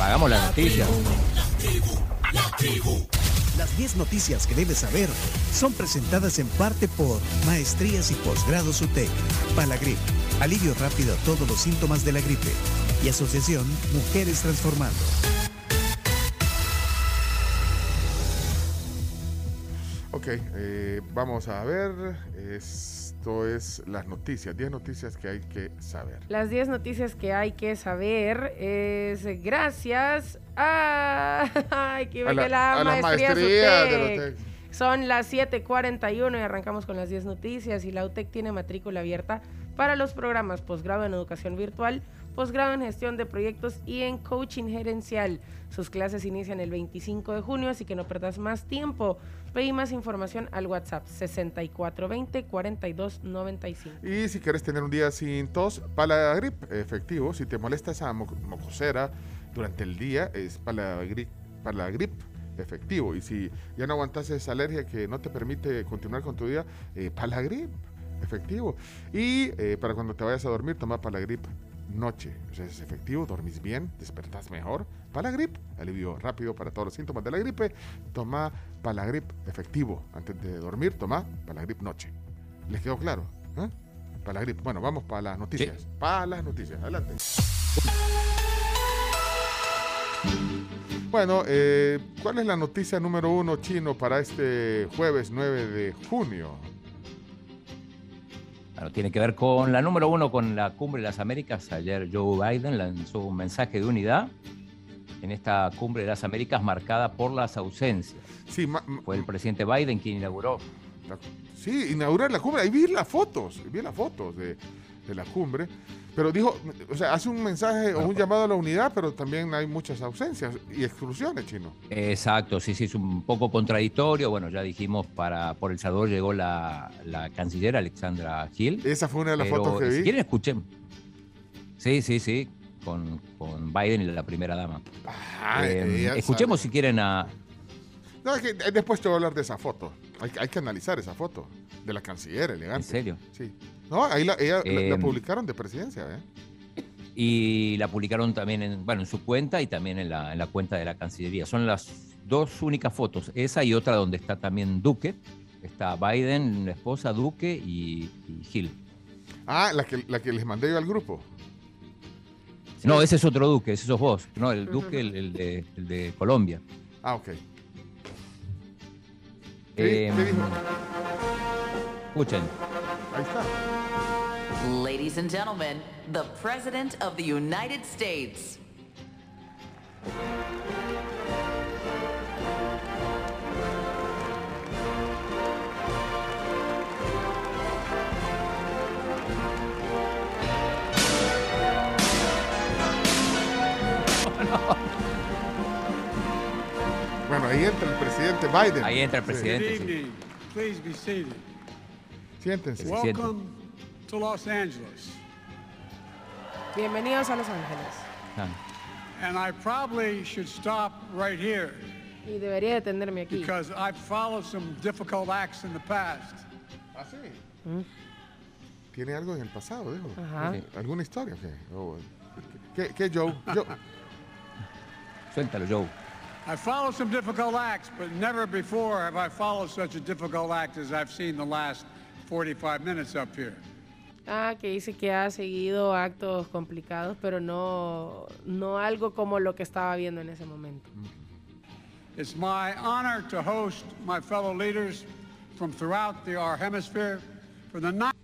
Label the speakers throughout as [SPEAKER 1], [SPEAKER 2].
[SPEAKER 1] Hagamos las noticias.
[SPEAKER 2] Las 10 noticias que debes saber son presentadas en parte por Maestrías y Posgrados UTEC, Palagrip, alivio rápido a todos los síntomas de la gripe y Asociación Mujeres Transformando.
[SPEAKER 3] Ok, eh, vamos a ver. Esto es las noticias, 10 noticias que hay que saber.
[SPEAKER 4] Las 10 noticias que hay que saber es gracias a, ay, que
[SPEAKER 3] A la-
[SPEAKER 4] la,
[SPEAKER 3] a
[SPEAKER 4] maestría
[SPEAKER 3] maestrías de
[SPEAKER 4] UTEC.
[SPEAKER 3] UTEC.
[SPEAKER 4] Son las 7:41 y arrancamos con las 10 noticias y la UTEC tiene matrícula abierta para los programas posgrado en educación virtual, posgrado en gestión de proyectos y en coaching gerencial. Sus clases inician el 25 de junio, así que no perdas más tiempo. Pedí más información al WhatsApp 6420-4295.
[SPEAKER 3] Y si quieres tener un día sin tos, Palagrip efectivo. Si te molesta esa mo- mocosera durante el día, es Palagrip, Palagrip efectivo. Y si ya no aguantas esa alergia que no te permite continuar con tu día, eh, Palagrip efectivo. Y eh, para cuando te vayas a dormir, toma Palagrip noche. Es efectivo, dormís bien, despertás mejor. Palagrip, alivio rápido para todos los síntomas de la gripe. Toma Palagrip efectivo. Antes de dormir, toma Palagrip noche. ¿Les quedó claro? ¿Eh? Palagrip. Bueno, vamos para las noticias. Para las noticias. Adelante. Bueno, eh, ¿cuál es la noticia número uno chino para este jueves 9 de junio?
[SPEAKER 1] Bueno, tiene que ver con la número uno, con la cumbre de las Américas. Ayer Joe Biden lanzó un mensaje de unidad en esta cumbre de las Américas marcada por las ausencias.
[SPEAKER 3] Sí,
[SPEAKER 1] Fue el presidente Biden quien inauguró.
[SPEAKER 3] la- sí, inaugurar la cumbre. Ahí vi las fotos, vi las fotos de, de la cumbre. Pero dijo, o sea, hace un mensaje o un llamado a la unidad, pero también hay muchas ausencias y exclusiones, chino.
[SPEAKER 1] Exacto, sí, sí, es un poco contradictorio. Bueno, ya dijimos, para por El Salvador llegó la, la canciller Alexandra Hill.
[SPEAKER 3] Esa fue una de las
[SPEAKER 1] Pero,
[SPEAKER 3] fotos que
[SPEAKER 1] Si
[SPEAKER 3] vi.
[SPEAKER 1] quieren, escuchen. Sí, sí, sí, con, con Biden y la primera dama.
[SPEAKER 3] Ah,
[SPEAKER 1] Eh, escuchemos
[SPEAKER 3] sabe.
[SPEAKER 1] si quieren a...
[SPEAKER 3] No, es que eh, después te voy a hablar de esa foto. Hay, hay que analizar esa foto de la canciller elegante.
[SPEAKER 1] ¿En serio?
[SPEAKER 3] Sí. No, ahí la, ella, la- la,
[SPEAKER 1] Eh,
[SPEAKER 3] publicaron de presidencia, ¿eh?
[SPEAKER 1] Y la publicaron también en, bueno, en su cuenta y también en la, en la cuenta de la Cancillería. Son las dos únicas fotos, esa y otra donde está también Duque. Está Biden, la esposa, Duque y, y Hill.
[SPEAKER 3] Ah, la que, la que les mandé yo al grupo.
[SPEAKER 1] No, ese es otro Duque, ese sos vos. No, el Duque, el, el de, el de Colombia.
[SPEAKER 3] Ah, ok. ¿Qué,
[SPEAKER 1] Eh,
[SPEAKER 3] qué dijo?
[SPEAKER 1] Escuchen.
[SPEAKER 3] Ahí está.
[SPEAKER 5] Ladies and gentlemen, the President of the United States.
[SPEAKER 3] Bueno, ahí entra el presidente Biden.
[SPEAKER 1] Ahí entra el
[SPEAKER 3] Sí.
[SPEAKER 1] presidente.
[SPEAKER 6] Good
[SPEAKER 1] sí.
[SPEAKER 3] Siéntense.
[SPEAKER 1] Sí. Siente.
[SPEAKER 6] Welcome to Los Angeles.
[SPEAKER 4] Bienvenidos a Los Ángeles.
[SPEAKER 1] Ah.
[SPEAKER 6] And I probably should stop right here
[SPEAKER 4] Y debería detenerme aquí.
[SPEAKER 6] because I've followed some difficult acts in the past.
[SPEAKER 3] ¿Ah, sí? ¿Tiene algo en el pasado, dijo?
[SPEAKER 4] Ajá.
[SPEAKER 1] Sí.
[SPEAKER 3] ¿Alguna historia? ¿Qué, Oh, ¿qué, qué, Joe? Yo-
[SPEAKER 1] Suéltalo, Joe.
[SPEAKER 6] I followed some difficult acts, but never before have I followed such a difficult act as I've seen the last 45 minutes up here.
[SPEAKER 4] Ah, que dice que ha seguido actos complicados, pero no, no algo como lo que estaba viendo en ese momento.
[SPEAKER 6] It's my honor to host my fellow leaders from throughout the, our hemisphere for the ninth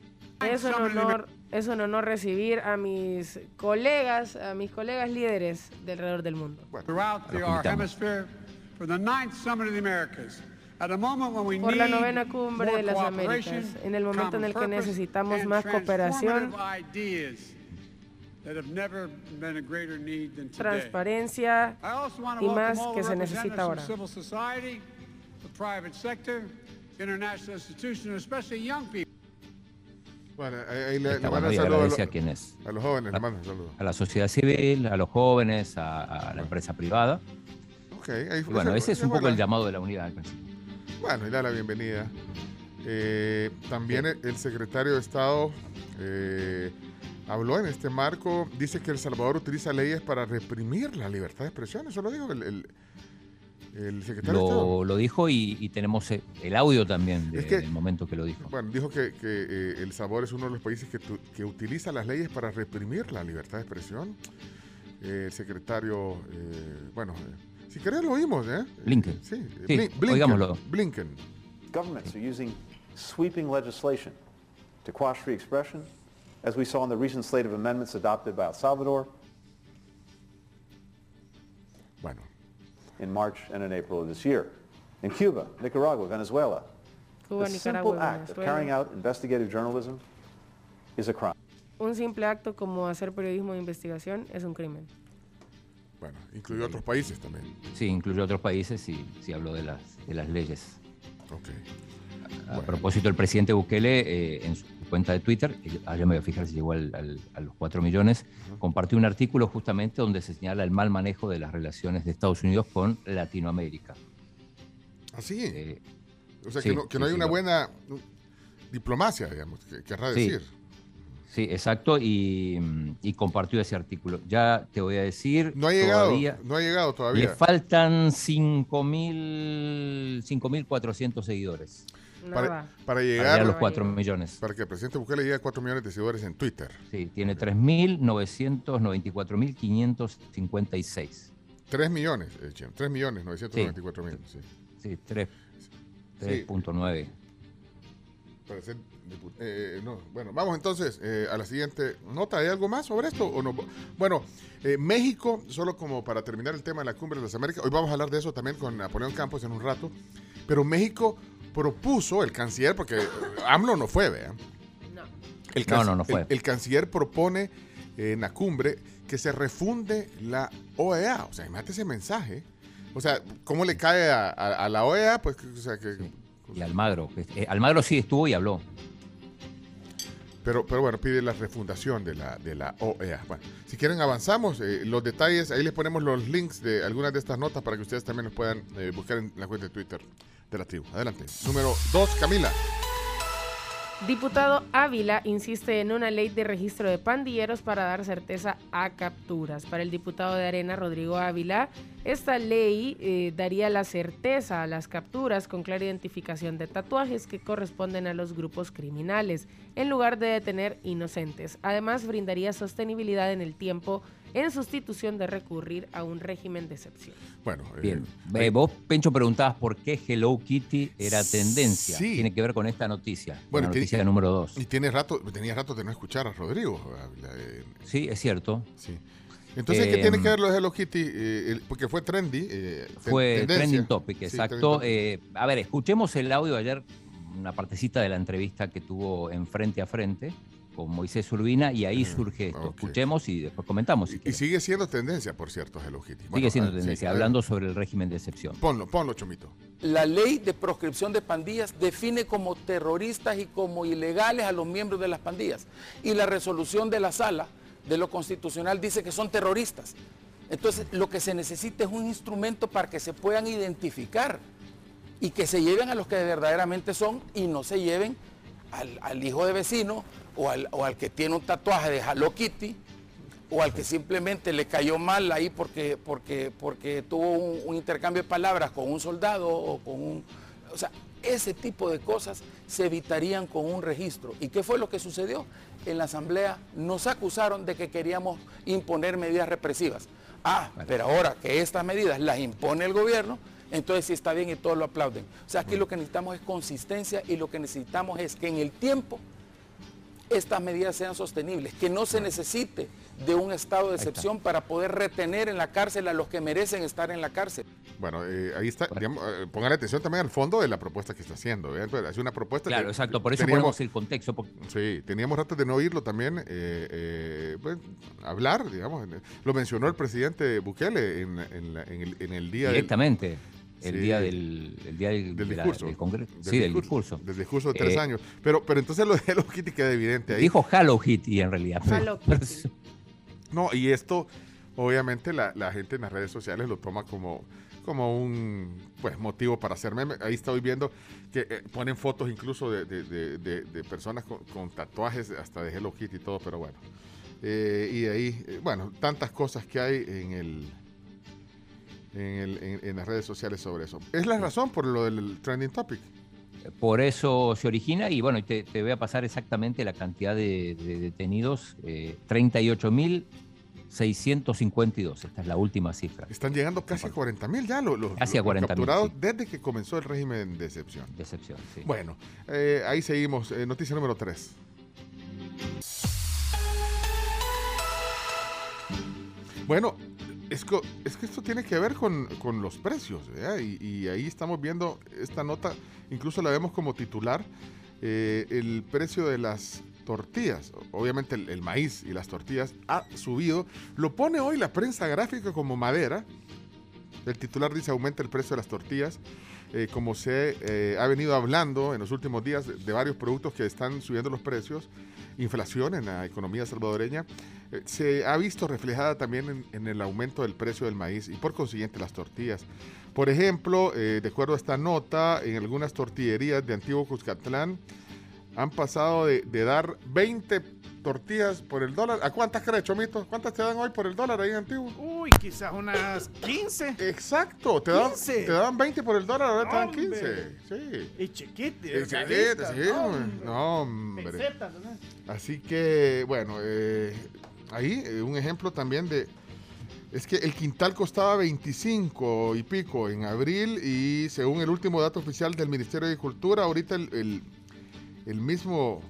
[SPEAKER 4] Es un honor, es un honor recibir a mis colegas, a mis colegas líderes de alrededor del mundo.
[SPEAKER 6] throughout the, our hemisphere for the ninth Summit of the Americas. At a moment when we
[SPEAKER 4] Por la
[SPEAKER 6] need
[SPEAKER 4] novena cumbre de las
[SPEAKER 6] cooperation,
[SPEAKER 4] Américas, en el momento en el que necesitamos más cooperación,
[SPEAKER 6] transformative ideas that have never been a greater need than today.
[SPEAKER 4] transparencia
[SPEAKER 6] I also want to
[SPEAKER 4] y más
[SPEAKER 6] all
[SPEAKER 4] que
[SPEAKER 6] the
[SPEAKER 4] se necesita ahora.
[SPEAKER 6] from civil society, the private sector, international institutions, especially young people.
[SPEAKER 3] Bueno, ahí le, le
[SPEAKER 1] y
[SPEAKER 3] saludos a, lo-
[SPEAKER 1] quienes.
[SPEAKER 3] a los jóvenes,
[SPEAKER 1] a-
[SPEAKER 3] le saludos.
[SPEAKER 1] A la sociedad civil, a los jóvenes, a, a la empresa privada.
[SPEAKER 3] Ok, ahí
[SPEAKER 1] Y bueno, ese es un poco el
[SPEAKER 3] la-
[SPEAKER 1] llamado de la unidad al principio.
[SPEAKER 3] Bueno, y da la bienvenida. Eh, también el, el secretario de Estado, eh, habló en este marco, dice que El Salvador utiliza leyes para reprimir la libertad de expresión. Eso lo dijo el, el, el secretario de Estado.
[SPEAKER 1] Lo, lo dijo y, y tenemos eh, el audio también de-
[SPEAKER 3] Es que-
[SPEAKER 1] del momento que lo dijo.
[SPEAKER 3] Bueno, dijo que, que, eh, El Salvador es uno de los países que, tu- que utiliza las leyes para reprimir la libertad de expresión. El secretario, eh, bueno, si querés lo oímos, ¿eh?
[SPEAKER 1] Blinken.
[SPEAKER 3] Sí,
[SPEAKER 1] Sí,
[SPEAKER 3] Blin- Blinken.
[SPEAKER 1] oigámoslo.
[SPEAKER 3] Blinken.
[SPEAKER 7] Governments are using sweeping legislation to quash free expression, as we saw in the recent slate of amendments adopted by El Salvador
[SPEAKER 3] Bueno,
[SPEAKER 7] in March and in April of this year. In Cuba, Nicaragua, Venezuela,
[SPEAKER 4] Cuba,
[SPEAKER 7] the simple
[SPEAKER 4] Nicaragua,
[SPEAKER 7] act of carrying
[SPEAKER 4] Venezuela.
[SPEAKER 7] out investigative journalism is a crime.
[SPEAKER 4] Un simple acto como hacer periodismo de investigación es un crimen.
[SPEAKER 3] Bueno, incluyó otros países también.
[SPEAKER 1] Sí, incluyó otros países y sí habló de las, de las leyes.
[SPEAKER 3] Ok.
[SPEAKER 1] A
[SPEAKER 3] Bueno.
[SPEAKER 1] propósito, el presidente Bukele, eh, en su cuenta de Twitter, que allá me voy a fijar si llegó al- al- a los 4 millones, compartió un artículo justamente donde se señala el mal manejo de las relaciones de Estados Unidos con Latinoamérica.
[SPEAKER 3] Así.
[SPEAKER 1] Eh,
[SPEAKER 3] o sea,
[SPEAKER 1] sí,
[SPEAKER 3] que no, que no
[SPEAKER 1] sí,
[SPEAKER 3] hay
[SPEAKER 1] sí,
[SPEAKER 3] una buena uh, diplomacia, digamos, que querrá
[SPEAKER 1] Sí.
[SPEAKER 3] decir.
[SPEAKER 1] Sí, exacto, y, y compartió ese artículo. Ya te voy a decir,
[SPEAKER 3] No ha llegado,
[SPEAKER 1] todavía
[SPEAKER 3] no ha llegado
[SPEAKER 1] le
[SPEAKER 3] todavía.
[SPEAKER 1] faltan 5.000 5.400 seguidores
[SPEAKER 3] Para, para
[SPEAKER 1] para llegar
[SPEAKER 3] llegar,
[SPEAKER 1] a los
[SPEAKER 4] no
[SPEAKER 1] 4
[SPEAKER 4] llega.
[SPEAKER 1] millones.
[SPEAKER 3] para que el presidente Bukele llegue a 4 millones de seguidores en Twitter.
[SPEAKER 1] Sí, tiene 3.994.556.
[SPEAKER 3] 3 millones, eh, Chem, 3 millones 994 mil. Sí.
[SPEAKER 1] Sí, 3
[SPEAKER 3] Sí.
[SPEAKER 1] 3.9.
[SPEAKER 3] Para ser eh, no. Bueno, vamos entonces eh, a la siguiente nota. ¿Hay algo más sobre esto? o no? Bueno, eh, México, solo como para terminar el tema de la cumbre de las Américas, hoy vamos a hablar de eso también con Napoleón Campos en un rato, pero México propuso, el canciller, porque AMLO no fue, vea.
[SPEAKER 4] No.
[SPEAKER 3] El
[SPEAKER 1] No, no, no fue.
[SPEAKER 3] El, el canciller propone eh, en la cumbre que se refunde la OEA. O sea, imagínate ese mensaje. O sea, ¿cómo le cae a, a- a la OEA? Pues, que- o sea, que...
[SPEAKER 1] Sí. Y Almagro. eh, Almagro sí estuvo y habló.
[SPEAKER 3] Pero, pero bueno, pide la refundación de la, de la OEA. Bueno, si quieren avanzamos, eh, los detalles, ahí les ponemos los links de algunas de estas notas para que ustedes también los puedan eh, buscar en la cuenta de Twitter de la tribu. Adelante. Número 2, Camila.
[SPEAKER 4] Diputado Ávila insiste en una ley de registro de pandilleros para dar certeza a capturas. Para el diputado de Arena, Rodrigo Ávila, esta ley eh, daría la certeza a las capturas con clara identificación de tatuajes que corresponden a los grupos criminales, en lugar de detener inocentes. Además, brindaría sostenibilidad en el tiempo en sustitución de recurrir a un régimen de excepción.
[SPEAKER 3] Bueno, eh,
[SPEAKER 1] Bien. Eh, vos, Pencho, preguntabas por qué Hello Kitty era tendencia.
[SPEAKER 3] Sí.
[SPEAKER 1] Tiene que ver con esta noticia.
[SPEAKER 3] Bueno,
[SPEAKER 1] la noticia número 2.
[SPEAKER 3] y tiene rato, tenía rato de no escuchar a Rodrigo. Eh,
[SPEAKER 1] Sí, es cierto.
[SPEAKER 3] sí. Entonces, ¿qué
[SPEAKER 1] Eh,
[SPEAKER 3] tiene que ver lo de Hello Kitty? Eh, el- porque fue trendy. eh,
[SPEAKER 1] Fue
[SPEAKER 3] tendencia.
[SPEAKER 1] trending topic,
[SPEAKER 3] Sí,
[SPEAKER 1] exacto.
[SPEAKER 3] trending topic.
[SPEAKER 1] Eh, a ver, escuchemos el audio de ayer, una partecita de la entrevista que tuvo en Frente a Frente con Moisés Urbina y ahí surge esto. Escuchemos y después comentamos. si
[SPEAKER 3] y, sigue siendo tendencia, por cierto, Hello Kitty.
[SPEAKER 1] Sigue
[SPEAKER 3] Bueno,
[SPEAKER 1] siendo
[SPEAKER 3] ah, sí,
[SPEAKER 1] tendencia, hablando sobre el régimen de excepción.
[SPEAKER 3] Ponlo, ponlo, Chomito.
[SPEAKER 8] La ley de proscripción de pandillas define como terroristas y como ilegales a los miembros de las pandillas. Y la resolución de la sala de lo constitucional dice que son terroristas. Entonces, lo que se necesita es un instrumento para que se puedan identificar y que se lleven a los que verdaderamente son y no se lleven al, al hijo de vecino o al, o al que tiene un tatuaje de Hello Kitty o al que simplemente le cayó mal ahí porque, porque, porque tuvo un, un intercambio de palabras con un soldado o con un... O sea, ese tipo de cosas se evitarían con un registro. ¿Y qué fue lo que sucedió? En la Asamblea nos acusaron de que queríamos imponer medidas represivas. Ah, pero ahora que estas medidas las impone el gobierno, entonces sí está bien y todos lo aplauden. O sea, aquí lo que necesitamos es consistencia y lo que necesitamos es que en el tiempo estas medidas sean sostenibles, que no se necesite de un estado de excepción para poder retener en la cárcel a los que merecen estar en la cárcel.
[SPEAKER 3] Bueno, eh, ahí está. digamos, eh, pongan atención también al fondo de la propuesta que está haciendo. Pues, hace una propuesta.
[SPEAKER 1] Claro,
[SPEAKER 3] que
[SPEAKER 1] exacto. Por eso
[SPEAKER 3] teníamos-
[SPEAKER 1] ponemos el contexto. porque-
[SPEAKER 3] Sí, teníamos rato de no oírlo también. eh, eh, pues, hablar, digamos. Lo mencionó el presidente Bukele en, en la- en el, en el día del-
[SPEAKER 1] directamente. El
[SPEAKER 3] Sí.
[SPEAKER 1] día del, el día del,
[SPEAKER 3] del
[SPEAKER 1] de la-
[SPEAKER 3] discurso.
[SPEAKER 1] del Congreso.
[SPEAKER 3] Del
[SPEAKER 1] sí, del discurso.
[SPEAKER 3] Del discurso de tres
[SPEAKER 1] Eh,
[SPEAKER 3] años. Pero, pero entonces lo de Hello Kitty queda evidente ahí.
[SPEAKER 1] Dijo Hello Kitty en realidad.
[SPEAKER 4] Hello
[SPEAKER 1] Pero-
[SPEAKER 4] Kitty.
[SPEAKER 3] No, y esto, obviamente, la, la gente en las redes sociales lo toma como, como un pues, motivo para hacer meme. Ahí estoy viendo que eh, ponen fotos incluso de, de- de- de- de personas con, con tatuajes hasta de Hello Kitty y todo, pero bueno. Eh, y ahí, eh, bueno, tantas cosas que hay en el, en, el- en- en las redes sociales sobre eso. Es la razón por lo del trending topic.
[SPEAKER 1] Por eso se origina y bueno, te, te voy a pasar exactamente la cantidad de, de detenidos, eh, 38.652, esta es la última cifra,
[SPEAKER 3] Están llegando casi a 40 mil ya los, los-
[SPEAKER 1] Casi a
[SPEAKER 3] los
[SPEAKER 1] 40.000,
[SPEAKER 3] capturados
[SPEAKER 1] sí.
[SPEAKER 3] desde que comenzó el régimen de excepción.
[SPEAKER 1] de excepción. sí.
[SPEAKER 3] Bueno, eh, ahí seguimos. Eh, noticia número 3. Bueno, es que, es que esto tiene que ver con, los precios, y, ahí estamos viendo esta nota, incluso la vemos como titular, eh, el precio de las tortillas, obviamente el maíz y las tortillas ha subido, lo pone hoy la prensa gráfica como madera, el titular dice aumenta el precio de las tortillas, eh, como se eh, ha venido hablando en los últimos días de, de varios productos que están subiendo los precios, inflación en la economía salvadoreña, eh, se ha visto reflejada también en, en el aumento del precio del maíz y por consiguiente las tortillas. Por ejemplo, eh, de acuerdo a esta nota, en algunas tortillerías de Antiguo Cuscatlán han pasado de, de dar 20 tortillas por el dólar. ¿A cuántas crees, Chomito? ¿Cuántas te dan hoy por el dólar ahí en Antiguo?
[SPEAKER 9] Uy, quizás unas 15.
[SPEAKER 3] Exacto, te dan,
[SPEAKER 9] 15.
[SPEAKER 3] te dan 20 por el dólar, ahora te dan
[SPEAKER 9] Hombre.
[SPEAKER 3] 15. Sí.
[SPEAKER 9] Y delgaditas,
[SPEAKER 3] sí,
[SPEAKER 9] no,
[SPEAKER 3] hombre.
[SPEAKER 9] hombre.
[SPEAKER 3] No, hombre.
[SPEAKER 9] Pesetas, ¿no?
[SPEAKER 3] Así que, bueno, eh, ahí eh, un ejemplo también de... Es que el quintal costaba 25 y pico en abril y según el último dato oficial del Ministerio de Agricultura, ahorita el, el- el mismo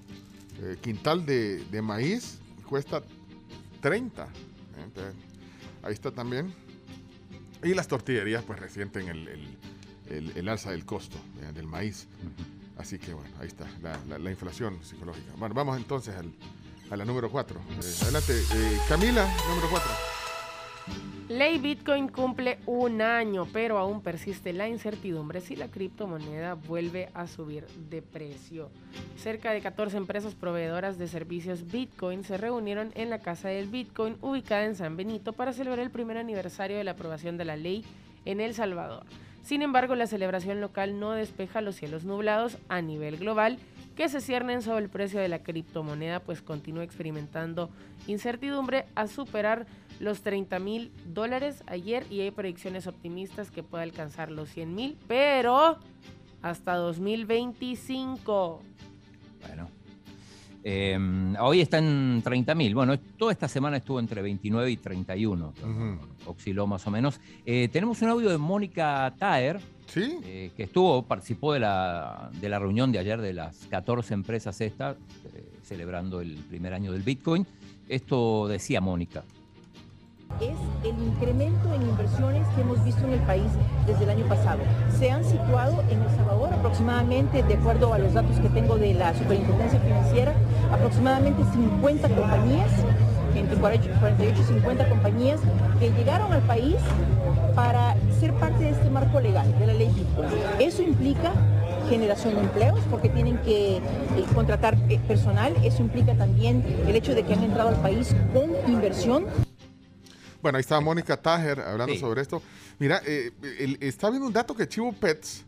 [SPEAKER 3] eh, quintal de, de maíz cuesta 30. ¿eh? Entonces, ahí está también. Y las tortillerías pues resienten el, el- el- el alza del costo ¿eh? del maíz. Así que bueno, ahí está, la, la- la inflación psicológica. Bueno, vamos entonces al- a la número 4. adelante, eh, Camila, número 4.
[SPEAKER 4] Ley Bitcoin cumple un año, pero aún persiste la incertidumbre si la criptomoneda vuelve a subir de precio. Cerca de 14 empresas proveedoras de servicios Bitcoin se reunieron en la Casa del Bitcoin ubicada en San Benito para celebrar el primer aniversario de la aprobación de la ley en El Salvador. Sin embargo, la celebración local no despeja los cielos nublados a nivel global que se ciernen sobre el precio de la criptomoneda, pues continúa experimentando incertidumbre a superar los 30 mil dólares ayer y hay predicciones optimistas que puede alcanzar los 100 mil, pero hasta 2025.
[SPEAKER 1] Bueno. Eh, hoy está en 30.000. Bueno, toda esta semana estuvo entre 29 y 31.
[SPEAKER 3] Ujú.
[SPEAKER 1] Osciló más o menos. Eh, tenemos un audio de Mónica Taer,
[SPEAKER 3] ¿Sí?
[SPEAKER 1] eh, que estuvo, participó de la, de la reunión de ayer de las 14 empresas estas, eh, celebrando el primer año del Bitcoin. Esto decía Mónica.
[SPEAKER 10] Es el incremento en inversiones que hemos visto en el país desde el año pasado. Se han situado en El Salvador aproximadamente, de acuerdo a los datos que tengo de la Superintendencia Financiera, aproximadamente 50 compañías, entre 48 y 50 compañías que llegaron al país para ser parte de este marco legal, de la ley Bitcoin. Eso implica generación de empleos porque tienen que eh, contratar eh, personal, eso implica también el hecho de que han entrado al país con inversión
[SPEAKER 3] Bueno, ahí está Mónica Tajer hablando
[SPEAKER 1] Sí.
[SPEAKER 3] sobre esto. Mira, eh, el- está viendo un dato que Chivo Pets,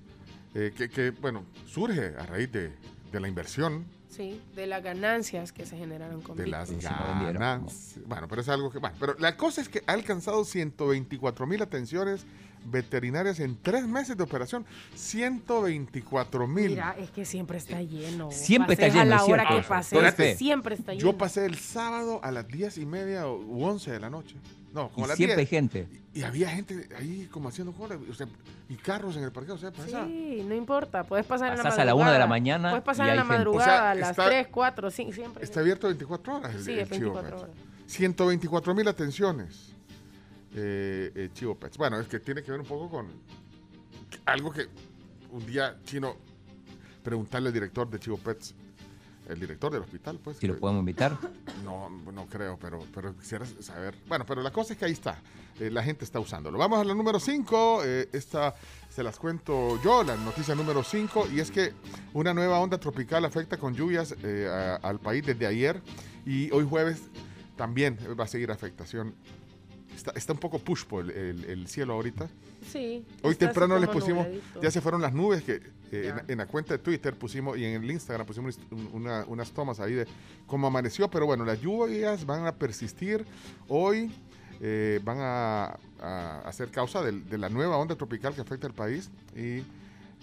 [SPEAKER 3] eh, que, que, bueno, surge a raíz de, de la inversión,
[SPEAKER 4] Sí, de las ganancias que se generaron con
[SPEAKER 3] de
[SPEAKER 4] Bitcoin.
[SPEAKER 3] las ganancias. Bueno, pero es algo que... Bueno, pero la cosa es que ha alcanzado 124 mil atenciones veterinarias en tres meses de operación. 124 mil.
[SPEAKER 4] Mira, es que siempre está lleno.
[SPEAKER 1] Siempre está
[SPEAKER 4] Pases a
[SPEAKER 1] lleno,
[SPEAKER 4] la
[SPEAKER 1] es
[SPEAKER 4] hora
[SPEAKER 1] cierto.
[SPEAKER 4] que pase, siempre está lleno.
[SPEAKER 3] Yo pasé el sábado a las 10 y media o u 11 de la noche. No, como
[SPEAKER 1] Y
[SPEAKER 3] a las
[SPEAKER 1] siempre hay
[SPEAKER 3] 10.
[SPEAKER 1] gente.
[SPEAKER 3] Y había gente ahí como haciendo cola, o sea, y carros en el parqueo, o sea, pasaba.
[SPEAKER 4] Sí, no importa, puedes pasar en la
[SPEAKER 1] Pasás
[SPEAKER 4] madrugada.
[SPEAKER 1] a la una de la mañana
[SPEAKER 4] Puedes pasar
[SPEAKER 1] y
[SPEAKER 4] en la
[SPEAKER 1] hay
[SPEAKER 4] madrugada,
[SPEAKER 3] O sea,
[SPEAKER 4] a las
[SPEAKER 3] está-
[SPEAKER 4] 3, 4, 5, siempre.
[SPEAKER 3] Está abierto 24 horas el,
[SPEAKER 4] Sí,
[SPEAKER 3] el
[SPEAKER 4] es
[SPEAKER 3] Chivo
[SPEAKER 4] 24
[SPEAKER 3] Pets.
[SPEAKER 4] horas.
[SPEAKER 3] 124 mil atenciones. eh, eh, Chivo Pets. Bueno, es que tiene que ver un poco con algo que un día chino preguntarle al director de Chivo Pets, el director del hospital, pues.
[SPEAKER 1] Si lo podemos invitar.
[SPEAKER 3] no, no creo, pero, pero quisiera saber. Bueno, pero la cosa es que ahí está. eh, la gente está usándolo. Vamos a la número 5. esta se las cuento yo, la noticia número 5. Y es que una nueva onda tropical afecta con lluvias eh, a- al país desde ayer. Y hoy jueves también va a seguir afectación Está, está un poco push por el, el- el cielo ahorita.
[SPEAKER 4] Sí.
[SPEAKER 3] Hoy temprano les pusimos,
[SPEAKER 4] nubladito.
[SPEAKER 3] ya se fueron las nubes, que eh, en, en la cuenta de Twitter pusimos y en el Instagram pusimos un- una- unas tomas ahí de cómo amaneció, pero bueno, las lluvias van a persistir hoy, eh, van a, a hacer causa del- de, la nueva onda tropical que afecta al país y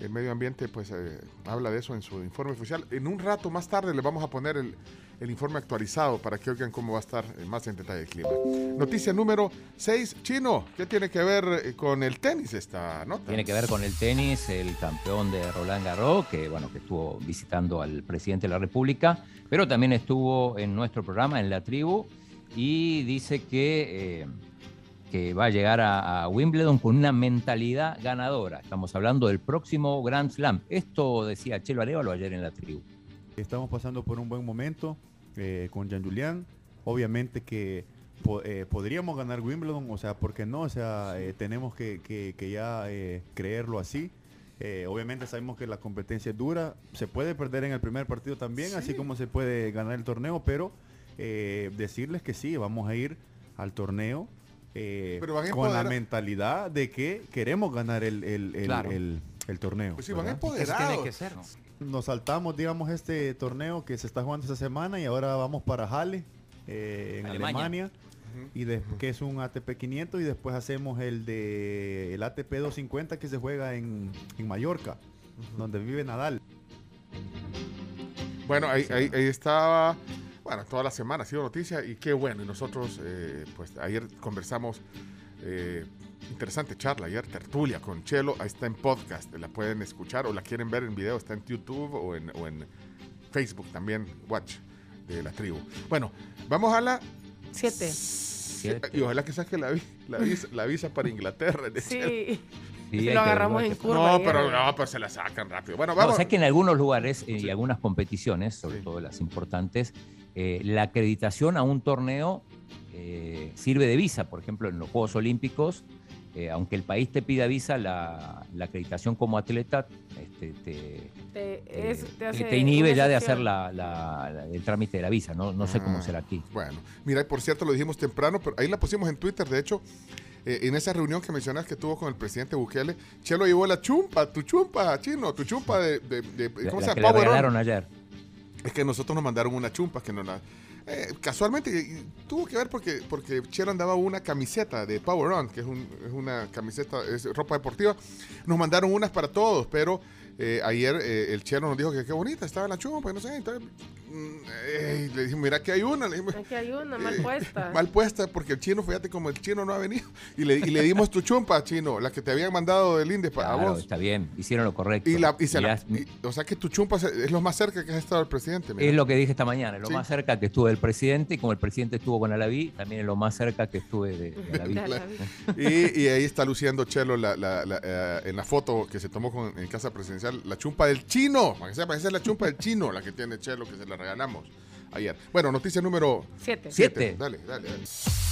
[SPEAKER 3] el medio ambiente pues eh, habla de eso en su informe oficial. En un rato más tarde les vamos a poner el, el informe actualizado para que oigan cómo va a estar eh, más en detalle el clima. Noticia número 6, Chino, ¿qué tiene que ver eh, con el tenis esta nota?
[SPEAKER 1] Tiene que ver con el tenis, el campeón de Roland Garros, que bueno, que estuvo visitando al presidente de la República, pero también estuvo en nuestro programa, en la tribu, y dice que, eh, que va a llegar a, a Wimbledon con una mentalidad ganadora. Estamos hablando del próximo Grand Slam. Esto decía Chelo Arevalo ayer en la tribu.
[SPEAKER 11] Estamos pasando por un buen momento eh, con Jean Julián. Obviamente que po- eh, podríamos ganar Wimbledon, o sea, ¿por qué no? O sea, eh, tenemos que, que- que ya creerlo así. Obviamente sabemos que la competencia es dura, se puede perder en el primer partido también, así como se puede ganar el torneo, pero decirles que sí, vamos a ir al torneo
[SPEAKER 3] Pero
[SPEAKER 11] con la mentalidad de que queremos ganar el, el- el-
[SPEAKER 1] Claro.
[SPEAKER 11] el- el torneo.
[SPEAKER 3] Pues sí, van empoderados.
[SPEAKER 1] ser, ¿no?
[SPEAKER 11] Nos saltamos, digamos, este torneo que se está jugando esta semana y ahora vamos para Halle, eh, en
[SPEAKER 1] Alemania.
[SPEAKER 11] Alemania, y de- que es un ATP 500 y después hacemos el de el ATP 250 que se juega en, en Mallorca, donde vive Nadal.
[SPEAKER 3] Bueno, ahí, ahí, ahí estaba, bueno, toda la semana ha sido noticia y qué bueno. Y nosotros, eh, pues ayer conversamos, eh, interesante charla, ayer tertulia con Chelo, ahí está en podcast, la pueden escuchar o la quieren ver en video, está en YouTube o en, o en Facebook también, Watch de la tribu. Bueno, vamos a la...
[SPEAKER 4] Siete.
[SPEAKER 3] Y ojalá que saque la, vi- la, visa, la visa para Inglaterra.
[SPEAKER 4] Sí.
[SPEAKER 1] Sí,
[SPEAKER 4] Sí,
[SPEAKER 1] hay
[SPEAKER 4] lo agarramos en curva.
[SPEAKER 3] No, pero no, pues se la sacan rápido. Bueno,
[SPEAKER 1] No,
[SPEAKER 3] vamos.
[SPEAKER 1] o sea que en algunos lugares eh,
[SPEAKER 3] Sí.
[SPEAKER 1] y algunas competiciones, sobre
[SPEAKER 3] Sí.
[SPEAKER 1] todo las importantes, eh, la acreditación a un torneo eh, sirve de visa. Por ejemplo, en los Juegos Olímpicos, eh, aunque el país te pida visa, la, la acreditación como atleta este, te,
[SPEAKER 4] Te, es-
[SPEAKER 1] eh,
[SPEAKER 4] te
[SPEAKER 1] te-
[SPEAKER 4] hace
[SPEAKER 1] te inhibe ya de hacer la- la- la- el trámite de la visa. No, no sé cómo
[SPEAKER 3] Ah,
[SPEAKER 1] será aquí.
[SPEAKER 3] Bueno, mira, y por cierto, lo dijimos temprano, pero ahí la pusimos en Twitter. De hecho, eh, en esa reunión que mencionas que tuvo con el presidente Bukele, Chelo llevó la chumpa, tu chumpa, chino, tu chumpa de. de- ¿Cómo
[SPEAKER 1] la
[SPEAKER 3] se
[SPEAKER 1] que
[SPEAKER 3] llama?
[SPEAKER 1] le
[SPEAKER 3] Power On.
[SPEAKER 1] regalaron ayer.
[SPEAKER 3] Es que nosotros nos mandaron una chumpa que nos la. Eh, casualmente tuvo que ver porque, porque Chelo andaba una camiseta de Power On, que es, un- es una camiseta, es ropa deportiva. Nos mandaron unas para todos, pero eh, ayer eh, el Chelo nos dijo que qué bonita estaba la chumpa, y no sé. Entonces, eh, le dijimos, mira que hay una. Le dijimos,
[SPEAKER 4] Aquí hay una mal
[SPEAKER 3] eh,
[SPEAKER 4] puesta.
[SPEAKER 3] Mal puesta, porque el chino, fíjate como el chino no ha venido. Y le, y le dimos tu chumpa, chino, la que te habían mandado del INDE para
[SPEAKER 1] Claro,
[SPEAKER 3] vos.
[SPEAKER 1] está bien, hicieron lo correcto.
[SPEAKER 3] Y la, y se
[SPEAKER 1] Y
[SPEAKER 3] la-
[SPEAKER 1] ya-
[SPEAKER 3] y- o sea que tu chumpa es lo más cerca que has estado el presidente. mira.
[SPEAKER 1] Es lo que dije esta mañana, es lo
[SPEAKER 3] Sí.
[SPEAKER 1] más cerca que estuve del presidente y como el presidente estuvo con Alaví, también es lo más cerca que estuve de, de Alaví.
[SPEAKER 3] Y, y ahí está luciendo Chelo la- la- la, eh, en la foto que se tomó con- en casa presidencial, la chumpa del chino. Para que sepa, esa es la chumpa del chino, la que tiene Chelo, que se la regalamos ayer. Bueno, noticia número
[SPEAKER 4] Siete.
[SPEAKER 1] Siete.
[SPEAKER 3] Dale, dale, dale.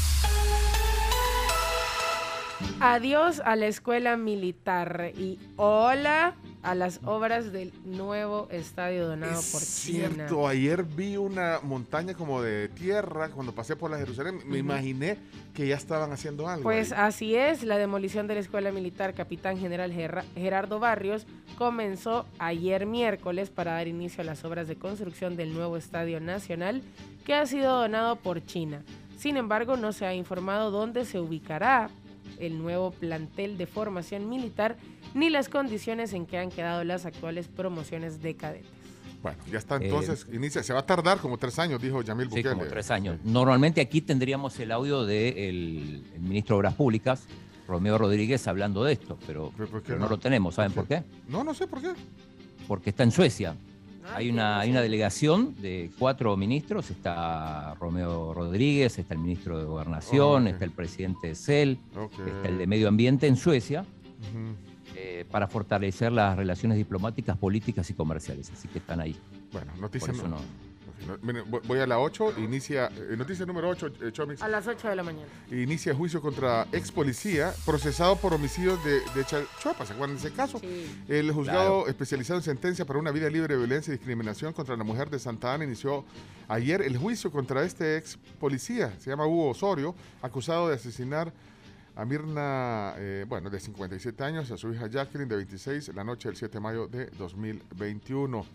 [SPEAKER 4] Adiós a la escuela militar y hola a las obras del nuevo estadio donado
[SPEAKER 3] Es
[SPEAKER 4] por China.
[SPEAKER 3] cierto, ayer vi una montaña como de tierra cuando pasé por la Jerusalén. Me imaginé que ya estaban haciendo algo.
[SPEAKER 4] Pues
[SPEAKER 3] ahí.
[SPEAKER 4] así es, la demolición de la Escuela Militar Capitán General Gerardo Barrios comenzó ayer miércoles para dar inicio a las obras de construcción del nuevo Estadio Nacional que ha sido donado por China. Sin embargo, no se ha informado dónde se ubicará el nuevo plantel de formación militar ni las condiciones en que han quedado las actuales promociones de cadetes.
[SPEAKER 3] Bueno, ya está entonces, inicia. Se va a tardar como tres años, dijo Yamil
[SPEAKER 1] Sí,
[SPEAKER 3] Bukele.
[SPEAKER 1] como tres años. Normalmente aquí tendríamos el audio del ministro de Obras Públicas, Romeo Rodríguez, hablando de esto, pero,
[SPEAKER 3] ¿Pero por qué
[SPEAKER 1] pero
[SPEAKER 3] no?
[SPEAKER 1] no lo tenemos. ¿Saben por qué?
[SPEAKER 3] No, no sé por qué.
[SPEAKER 1] Porque está en Suecia.
[SPEAKER 4] Ah,
[SPEAKER 1] Hay una, hay una delegación de cuatro ministros, está Romeo Rodríguez, está el ministro de Gobernación,
[SPEAKER 3] Oh,
[SPEAKER 1] está el presidente de CEL, está el de Medio Ambiente en Suecia, eh, para fortalecer las relaciones diplomáticas, políticas y comerciales. Así que están ahí.
[SPEAKER 3] Bueno,
[SPEAKER 1] Por
[SPEAKER 3] noticia,
[SPEAKER 1] no.
[SPEAKER 3] Miren, voy- a la 8, inicia, eh, noticia número 8, eh, Chomix.
[SPEAKER 4] A las 8 de la mañana.
[SPEAKER 3] inicia juicio contra ex policía procesado por homicidios de, de Chachuapa. ¿Se acuerdan de ese caso? El juzgado
[SPEAKER 1] Claro.
[SPEAKER 3] especializado en sentencia para una vida libre de violencia y discriminación contra la mujer de Santa Ana inició ayer el juicio contra este ex policía. Se llama Hugo Osorio, acusado de asesinar a Mirna, eh, bueno, de 57 años, a su hija Jacqueline, de 26, la noche del 7 de mayo de 2021.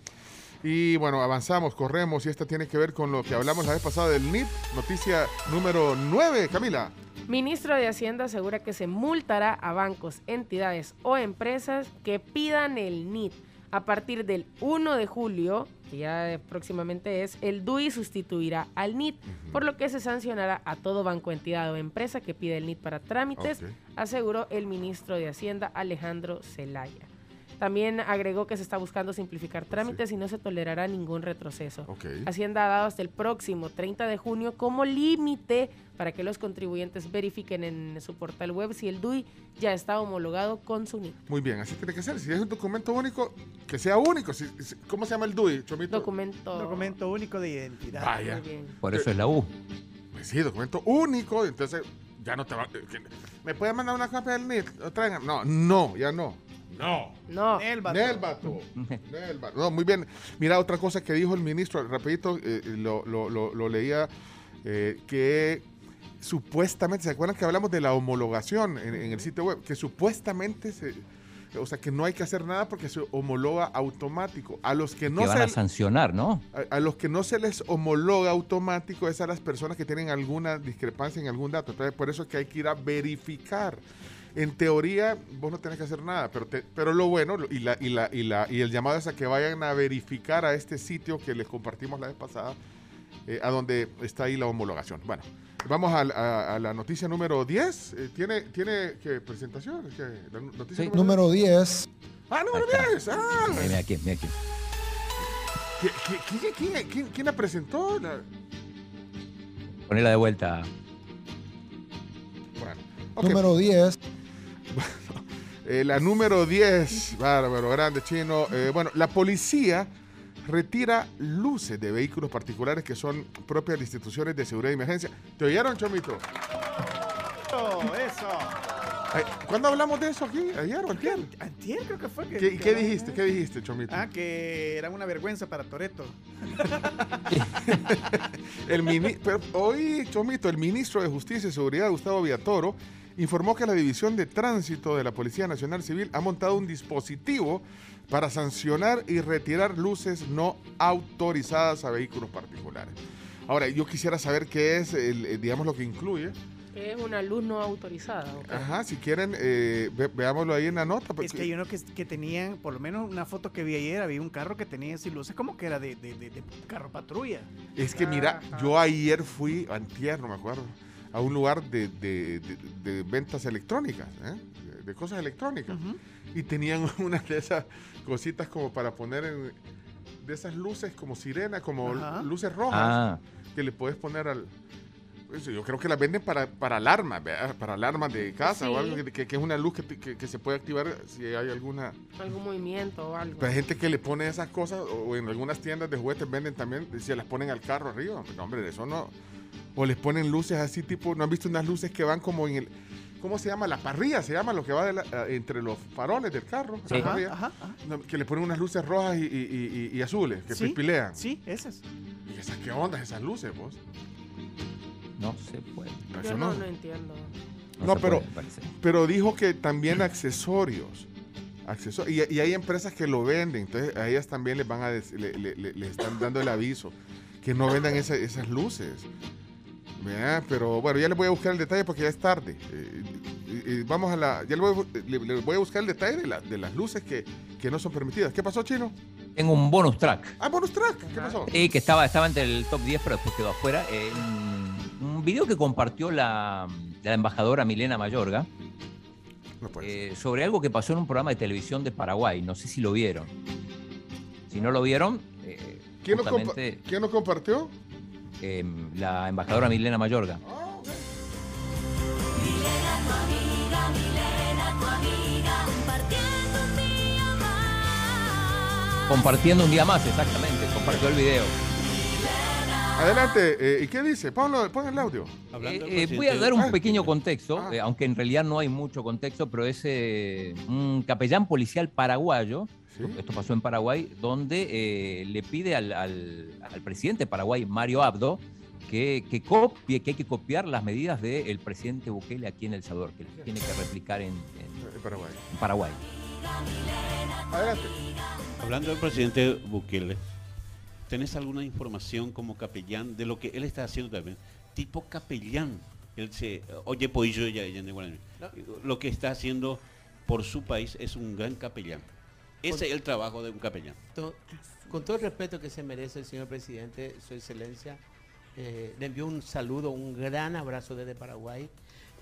[SPEAKER 3] Y bueno, avanzamos, corremos, y esta tiene que ver con lo que hablamos la vez pasada del NIT. Noticia número 9, Camila.
[SPEAKER 4] Ministro de Hacienda asegura que se multará a bancos, entidades o empresas que pidan el NIT. A partir del 1 de julio, que ya próximamente es, el DUI sustituirá al NIT, por lo que se sancionará a todo banco, entidad o empresa que pida el NIT para trámites, aseguró el ministro de Hacienda Alejandro Zelaya. También agregó que se está buscando simplificar trámites y no se tolerará ningún retroceso.
[SPEAKER 3] Ok.
[SPEAKER 4] Hacienda ha dado hasta el próximo 30 de junio como límite para que los contribuyentes verifiquen en su portal web si el DUI ya está homologado con su NIT.
[SPEAKER 3] Muy bien, así tiene que ser. Si es un documento único, que sea único. Si- si- ¿Cómo se llama el DUI, Chomito?
[SPEAKER 4] Documento.
[SPEAKER 9] Documento único de identidad.
[SPEAKER 3] Vaya.
[SPEAKER 4] Muy bien.
[SPEAKER 1] Por eso es la U.
[SPEAKER 3] Pues sí, documento único. Entonces, ya no te va. eh, ¿Me puede mandar una copia del traigan? No, no, ya no. No.
[SPEAKER 4] No.
[SPEAKER 9] Nel, vato.
[SPEAKER 3] Nel, vato. Nel, vato. No, muy bien. Mira, otra cosa que dijo el ministro, rapidito, eh, lo, lo- lo- lo leía, eh, que supuestamente, ¿se acuerdan que hablamos de la homologación en, en el sitio web? Que supuestamente se... O sea, que no hay que hacer nada porque se homologa automático. A los que no
[SPEAKER 1] que van
[SPEAKER 3] se...
[SPEAKER 1] a sancionar, ¿no?
[SPEAKER 3] A, a los que no se les homologa automático es a las personas que tienen alguna discrepancia en algún dato. Entonces, por eso es que hay que ir a verificar. En teoría, vos no tenés que hacer nada, pero, te- pero lo bueno y, la, y, la, y, la, y el llamado es a que vayan a verificar a este sitio que les compartimos la vez pasada, eh, a donde está ahí la homologación. Bueno, vamos a, a la noticia número 10. Eh, ¿Tiene, tiene ¿qué, presentación? ¿Qué? La noticia
[SPEAKER 1] Sí.
[SPEAKER 12] Número 10.
[SPEAKER 3] Ah, número
[SPEAKER 1] Ahí está.
[SPEAKER 3] 10. Ah,
[SPEAKER 1] Mira aquí, mira aquí.
[SPEAKER 3] ¿Qui- qui- quién, quién- quién- quién la presentó? La-
[SPEAKER 1] Ponela de vuelta.
[SPEAKER 3] Bueno.
[SPEAKER 12] Número 10.
[SPEAKER 3] Eh, la número 10, bárbaro, grande chino. Eh, bueno, la policía retira luces de vehículos particulares que son propias de instituciones de seguridad y emergencia. ¿Te oyeron, Chomito?
[SPEAKER 9] Oh, eso.
[SPEAKER 3] ¿Cuándo hablamos de eso aquí? ¿Ayer o antier?
[SPEAKER 9] Antier creo que fue. Que,
[SPEAKER 3] ¿Qué,
[SPEAKER 9] que
[SPEAKER 3] qué
[SPEAKER 9] hablamos
[SPEAKER 3] dijiste? ¿Qué dijiste, Chomito?
[SPEAKER 9] Ah, que era una vergüenza para Toreto.
[SPEAKER 3] El mini- pero hoy, Chomito, el ministro de Justicia y Seguridad, Gustavo Villatoro, informó que la División de Tránsito de la Policía Nacional Civil ha montado un dispositivo para sancionar y retirar luces no autorizadas a vehículos particulares. Ahora, yo quisiera saber qué es, el, eh, digamos, lo que incluye.
[SPEAKER 4] Que es una luz no autorizada.
[SPEAKER 3] Ajá, si quieren, eh, ve- veámoslo ahí en la nota.
[SPEAKER 9] Es
[SPEAKER 3] porque-
[SPEAKER 9] que hay uno que, que tenían, por lo menos una foto que vi ayer, había un carro que tenía así luces como que era de, de- de- de carro patrulla.
[SPEAKER 3] Es que mira,
[SPEAKER 4] Ajá.
[SPEAKER 3] yo ayer fui, antier, no me acuerdo, a un lugar de, de- de- de ventas electrónicas, ¿eh? de, de cosas electrónicas. Y tenían unas de esas cositas como para poner en, de esas luces como sirena, como
[SPEAKER 9] Ajá.
[SPEAKER 3] luces rojas,
[SPEAKER 1] Ah,
[SPEAKER 3] que le puedes poner al... pues, yo creo que las venden para, para alarmas, ¿verdad? para alarmas de casa o algo, que, que- es una luz que, que- que se puede activar si hay alguna...
[SPEAKER 4] Algún movimiento o algo.
[SPEAKER 3] Pero hay gente que le pone esas cosas, o en algunas tiendas de juguetes venden también, se las ponen al carro arriba. No, hombre, eso no. O les ponen luces así, tipo, ¿no han visto unas luces que van como en el. ¿Cómo se llama? La parrilla, se llama lo que va de la- a- entre los faroles del carro.
[SPEAKER 1] Sí.
[SPEAKER 9] Ajá, ajá,
[SPEAKER 3] que le ponen unas luces rojas y, y- y- y- azules, que
[SPEAKER 9] Sí,
[SPEAKER 3] pispilean.
[SPEAKER 9] Sí, esas.
[SPEAKER 3] ¿Y esas qué onda, esas luces, vos?
[SPEAKER 1] no se puede.
[SPEAKER 4] Yo no,
[SPEAKER 3] no.
[SPEAKER 4] entiendo.
[SPEAKER 3] No, pero-
[SPEAKER 1] puede.
[SPEAKER 3] Pero dijo que también accesorios. Acceso- y, y hay empresas que lo venden, entonces a ellas también les van a dec- le, le- le- le están dando el aviso que no vendan esa- esas luces. ¿Verdad? Pero bueno, ya les voy a buscar el detalle porque ya es tarde. Eh, vamos a la. Ya le voy, a bu- le- le voy a buscar el detalle de, la- de las luces que, que no son permitidas. ¿Qué pasó, Chino?
[SPEAKER 1] Tengo un bonus track.
[SPEAKER 3] Ah, bonus track. ¿Qué pasó?
[SPEAKER 1] Sí, que estaba, estaba entre el top 10, pero después quedó afuera. Eh, un, video que compartió la, la embajadora Milena Mayorga
[SPEAKER 3] No
[SPEAKER 1] eh, sobre algo que pasó en un programa de televisión de Paraguay. No sé si lo vieron. Si no lo vieron, eh,
[SPEAKER 3] ¿Quién, ¿Quién nos compartió?
[SPEAKER 1] Eh, la embajadora Milena Mayorga.
[SPEAKER 3] Ah, ok.
[SPEAKER 1] Compartiendo un día más, exactamente. Compartió el video.
[SPEAKER 3] Adelante, eh, ¿y qué dice? Ponlo, pon el audio.
[SPEAKER 1] Eh, eh, voy a dar un pequeño contexto, eh, aunque en realidad no hay mucho contexto, pero es eh, un capellán policial paraguayo, esto pasó en Paraguay, donde eh, le pide al, al- al presidente de Paraguay, Mario Abdo, que, que copie, que hay que copiar las medidas del presidente Bukele aquí en El Salvador, que las tiene que replicar en, en-
[SPEAKER 3] Paraguay.
[SPEAKER 1] en Paraguay.
[SPEAKER 3] Adelante.
[SPEAKER 12] Hablando del presidente Bukele, ¿tenés alguna información como capellán de lo que él está haciendo también? Tipo capellán. Él se, oye, pues yo ya, ya. Lo que está haciendo por su país es un gran capellán. Ese es el trabajo de un capellán.
[SPEAKER 13] To- Con todo el respeto que se merece el señor presidente, su excelencia, eh, le envío un saludo, un gran abrazo desde Paraguay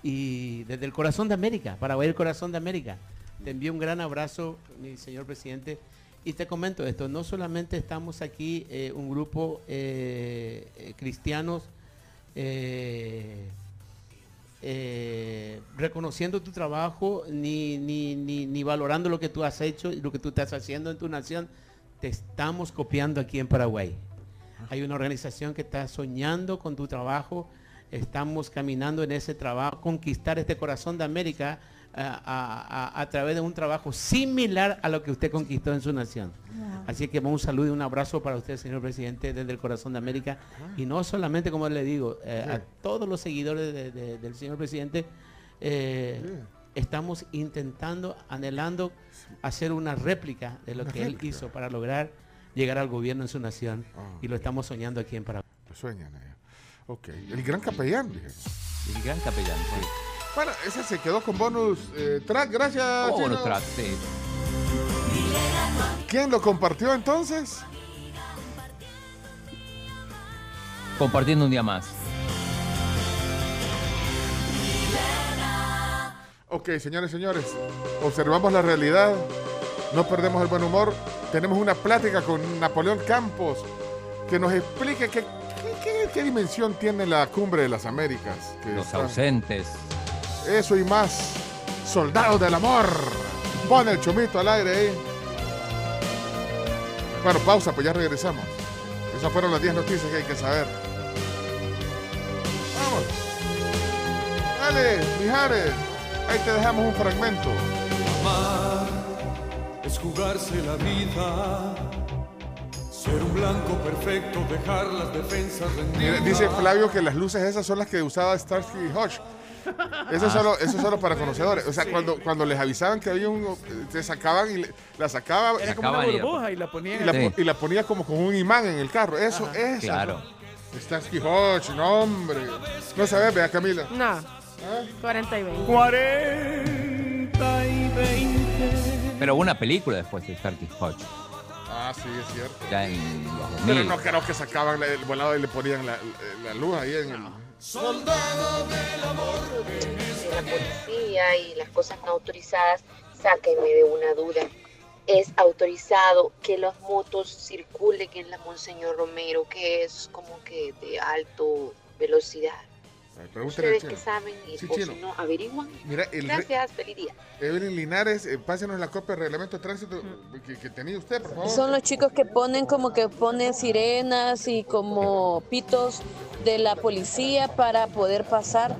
[SPEAKER 13] y desde el corazón de América, Paraguay el corazón de América. Te envío un gran abrazo, mi señor presidente. Y te comento esto, no solamente estamos aquí eh, un grupo eh, eh, cristianos eh, eh, reconociendo tu trabajo ni, ni, ni, ni valorando lo que tú has hecho y lo que tú estás haciendo en tu nación, te estamos copiando aquí en Paraguay. Hay una organización que está soñando con tu trabajo, estamos caminando en ese trabajo, conquistar este corazón de América a, a- a- a través de un trabajo similar a lo que usted conquistó en su nación. Así que un saludo y un abrazo para usted, señor presidente, desde el corazón de América. Y no solamente, como le digo, eh, a todos los seguidores de- de- del señor presidente, eh, estamos intentando, anhelando hacer una réplica de lo
[SPEAKER 3] Una
[SPEAKER 13] que él hizo para lograr llegar al gobierno en su nación.
[SPEAKER 3] Ah.
[SPEAKER 13] Y lo estamos soñando aquí en Paraguay.
[SPEAKER 3] Lo sueñan allá. Ok. El gran capellán, dije.
[SPEAKER 1] El gran capellán, sí.
[SPEAKER 3] Bueno, ese se quedó con bonus eh, track, gracias.
[SPEAKER 1] Oh, bonus track, sí.
[SPEAKER 3] ¿Quién lo compartió entonces?
[SPEAKER 1] Compartiendo un día más.
[SPEAKER 3] Ok, señores, señores, observamos la realidad, no perdemos el buen humor. Tenemos una plática con Napoleón Campos que nos explique qué, dimensión tiene la cumbre de las Américas. que
[SPEAKER 1] Los ausentes.
[SPEAKER 3] Eso y más. Soldados del amor. Pon el chumito al aire ahí. Bueno, pausa, pues ya regresamos. Esas fueron las 10 noticias que hay que saber. Vamos. Dale, Mijares. Ahí te dejamos un fragmento.
[SPEAKER 14] Amar es jugarse la vida. Ser un blanco perfecto, dejar las defensas rendidas.
[SPEAKER 3] dice Flavio que las luces esas son las que usaba Starsky y Hodge. Eso es
[SPEAKER 14] Ah.
[SPEAKER 3] solo, eso es solo para conocedores. O sea, cuando, cuando les avisaban que había un. Se sacaban y le- la sacaban.
[SPEAKER 9] Era como una burbuja y la ponían
[SPEAKER 3] y la, po- y la ponía como con un imán en el carro. Eso, eso.
[SPEAKER 1] Claro.
[SPEAKER 3] Starsky Hodge, no, hombre. No sabes, vea, Camila.
[SPEAKER 4] No. 40 y 20.
[SPEAKER 14] 40 y 20.
[SPEAKER 1] Pero hubo una película después de Starkey Hodge.
[SPEAKER 3] Ah, sí, es cierto.
[SPEAKER 1] Ya en los
[SPEAKER 3] Pero
[SPEAKER 1] 2000.
[SPEAKER 3] no creo que sacaban el volado y le ponían la, la luz ahí en el.
[SPEAKER 14] Soldado del amor.
[SPEAKER 15] la policía y las cosas no autorizadas, sáquenme de una duda. ¿Es autorizado que las motos circulen en la Monseñor Romero, que es como que de alto velocidad? Ustedes que saben y
[SPEAKER 3] Sí,
[SPEAKER 15] o
[SPEAKER 3] chino.
[SPEAKER 15] si no, averiguan.
[SPEAKER 3] Mira, el re-
[SPEAKER 15] Gracias, feliz día.
[SPEAKER 3] Evelyn Linares, eh, pásenos la copia del reglamento de tránsito que, que tenía usted, por favor.
[SPEAKER 16] Son los chicos que ponen como que ponen sirenas y como pitos de la policía para poder pasar.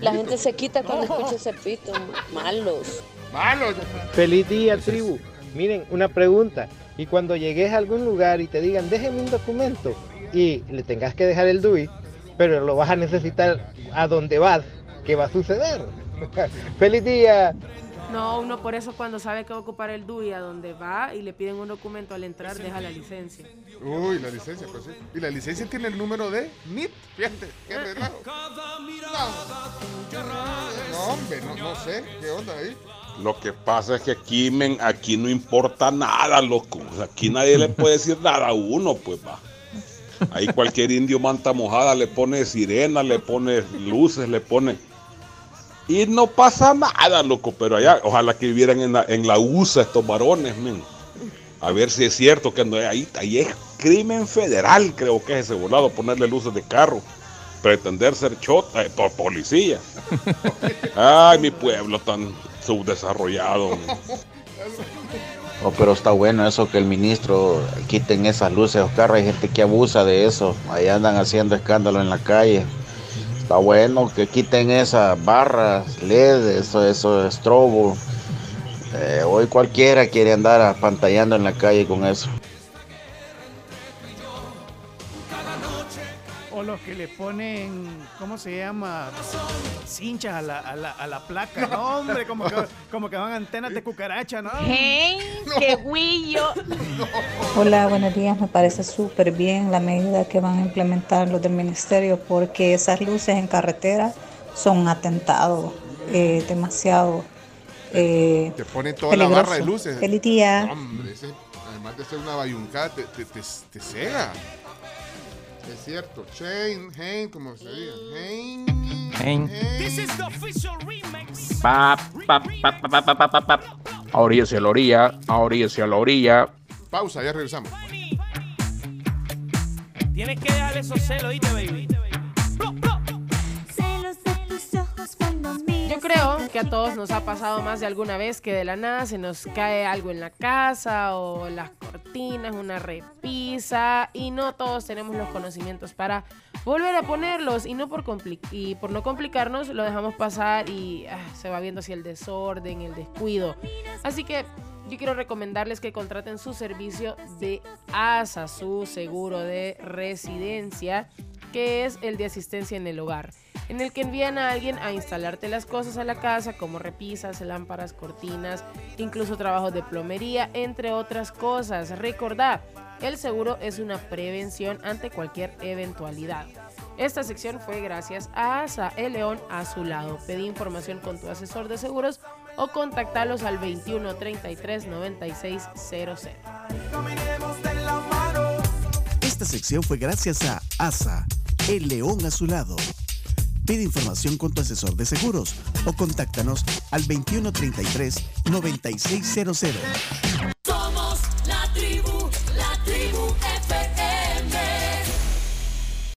[SPEAKER 16] La gente se quita cuando escucha ese pito. Malos.
[SPEAKER 3] Malos.
[SPEAKER 17] Feliz día, tribu. Miren, una pregunta. Y cuando llegues a algún lugar y te digan, déjeme un documento y le tengas que dejar el DUI, pero lo vas a necesitar a donde vas, ¿qué va a suceder? ¡Feliz día!
[SPEAKER 4] No, uno por eso cuando sabe que va a ocupar el DUI a donde va y le piden un documento al entrar, deja la licencia.
[SPEAKER 3] Uy, la licencia, pues sí. Y la licencia tiene el número de NIT. Fíjate, qué relajo. No, hombre, no, no sé. ¿Qué onda ahí?
[SPEAKER 18] Lo que pasa es que aquí, men, aquí no importa nada, loco. Aquí nadie le puede decir nada a uno, pues va. Ahí cualquier indio manta mojada le pone sirena, le pone luces, le pone. Y no pasa nada, loco. Pero allá, ojalá que vivieran en la, en la USA estos varones, men. A ver si es cierto que no ahí. Ahí es crimen federal, creo que es ese volado, ponerle luces de carro. Pretender ser chota, eh, por policía. Ay, mi pueblo tan subdesarrollado. men.
[SPEAKER 19] Oh, pero está bueno eso que el ministro quiten esas luces, Oscar. Hay gente que abusa de eso. Ahí andan haciendo escándalo en la calle. Está bueno que quiten esas barras, LED, eso, eso, estrobo. Eh, hoy cualquiera quiere andar apantallando en la calle con eso.
[SPEAKER 9] Que le ponen, ¿cómo se llama? Cinchas a la, a la, a la placa. No, hombre, como que, como que van antenas de cucaracha, ¿no?
[SPEAKER 20] ¡Hey! ¡Qué guillo!
[SPEAKER 21] Hola, buenos días. Me parece súper bien la medida que van a implementar los del ministerio porque esas luces en carretera son un atentado eh, demasiado eh,
[SPEAKER 3] Te ponen toda la barra de luces.
[SPEAKER 21] Feliz día.
[SPEAKER 3] Hombre, ese, además de ser una bayuncada, te, te, te, te cega. Es cierto, Shane, Hein, como se diga. Hein.
[SPEAKER 1] Hein.
[SPEAKER 22] Pa, pa, pa, pa, pa, pa, pa, A orilla hacia la orilla, a orilla hacia la orilla.
[SPEAKER 3] Pausa, ya regresamos.
[SPEAKER 14] Tienes que dejar esos celos, ¿viste, baby?
[SPEAKER 4] Creo que a todos nos ha pasado más de alguna vez que de la nada se nos cae algo en la casa o las cortinas, una repisa y no todos tenemos los conocimientos para volver a ponerlos y no por y por no complicarnos lo dejamos pasar y ah, se va viendo así el desorden, el descuido. Así que yo quiero recomendarles que contraten su servicio de ASA, su seguro de residencia, que es el de asistencia en el hogar, en el que envían a alguien a instalarte las cosas a la casa, como repisas, lámparas, cortinas, incluso trabajos de plomería, entre otras cosas. Recordad, el seguro es una prevención ante cualquier eventualidad. Esta sección fue gracias a ASA, el león a su lado. Pedí información con tu asesor de seguros o contactalos al 21 33 96 00.
[SPEAKER 2] Esta sección fue gracias a ASA, el león a su lado. Pide información con tu asesor de seguros o contáctanos al 2133 9600.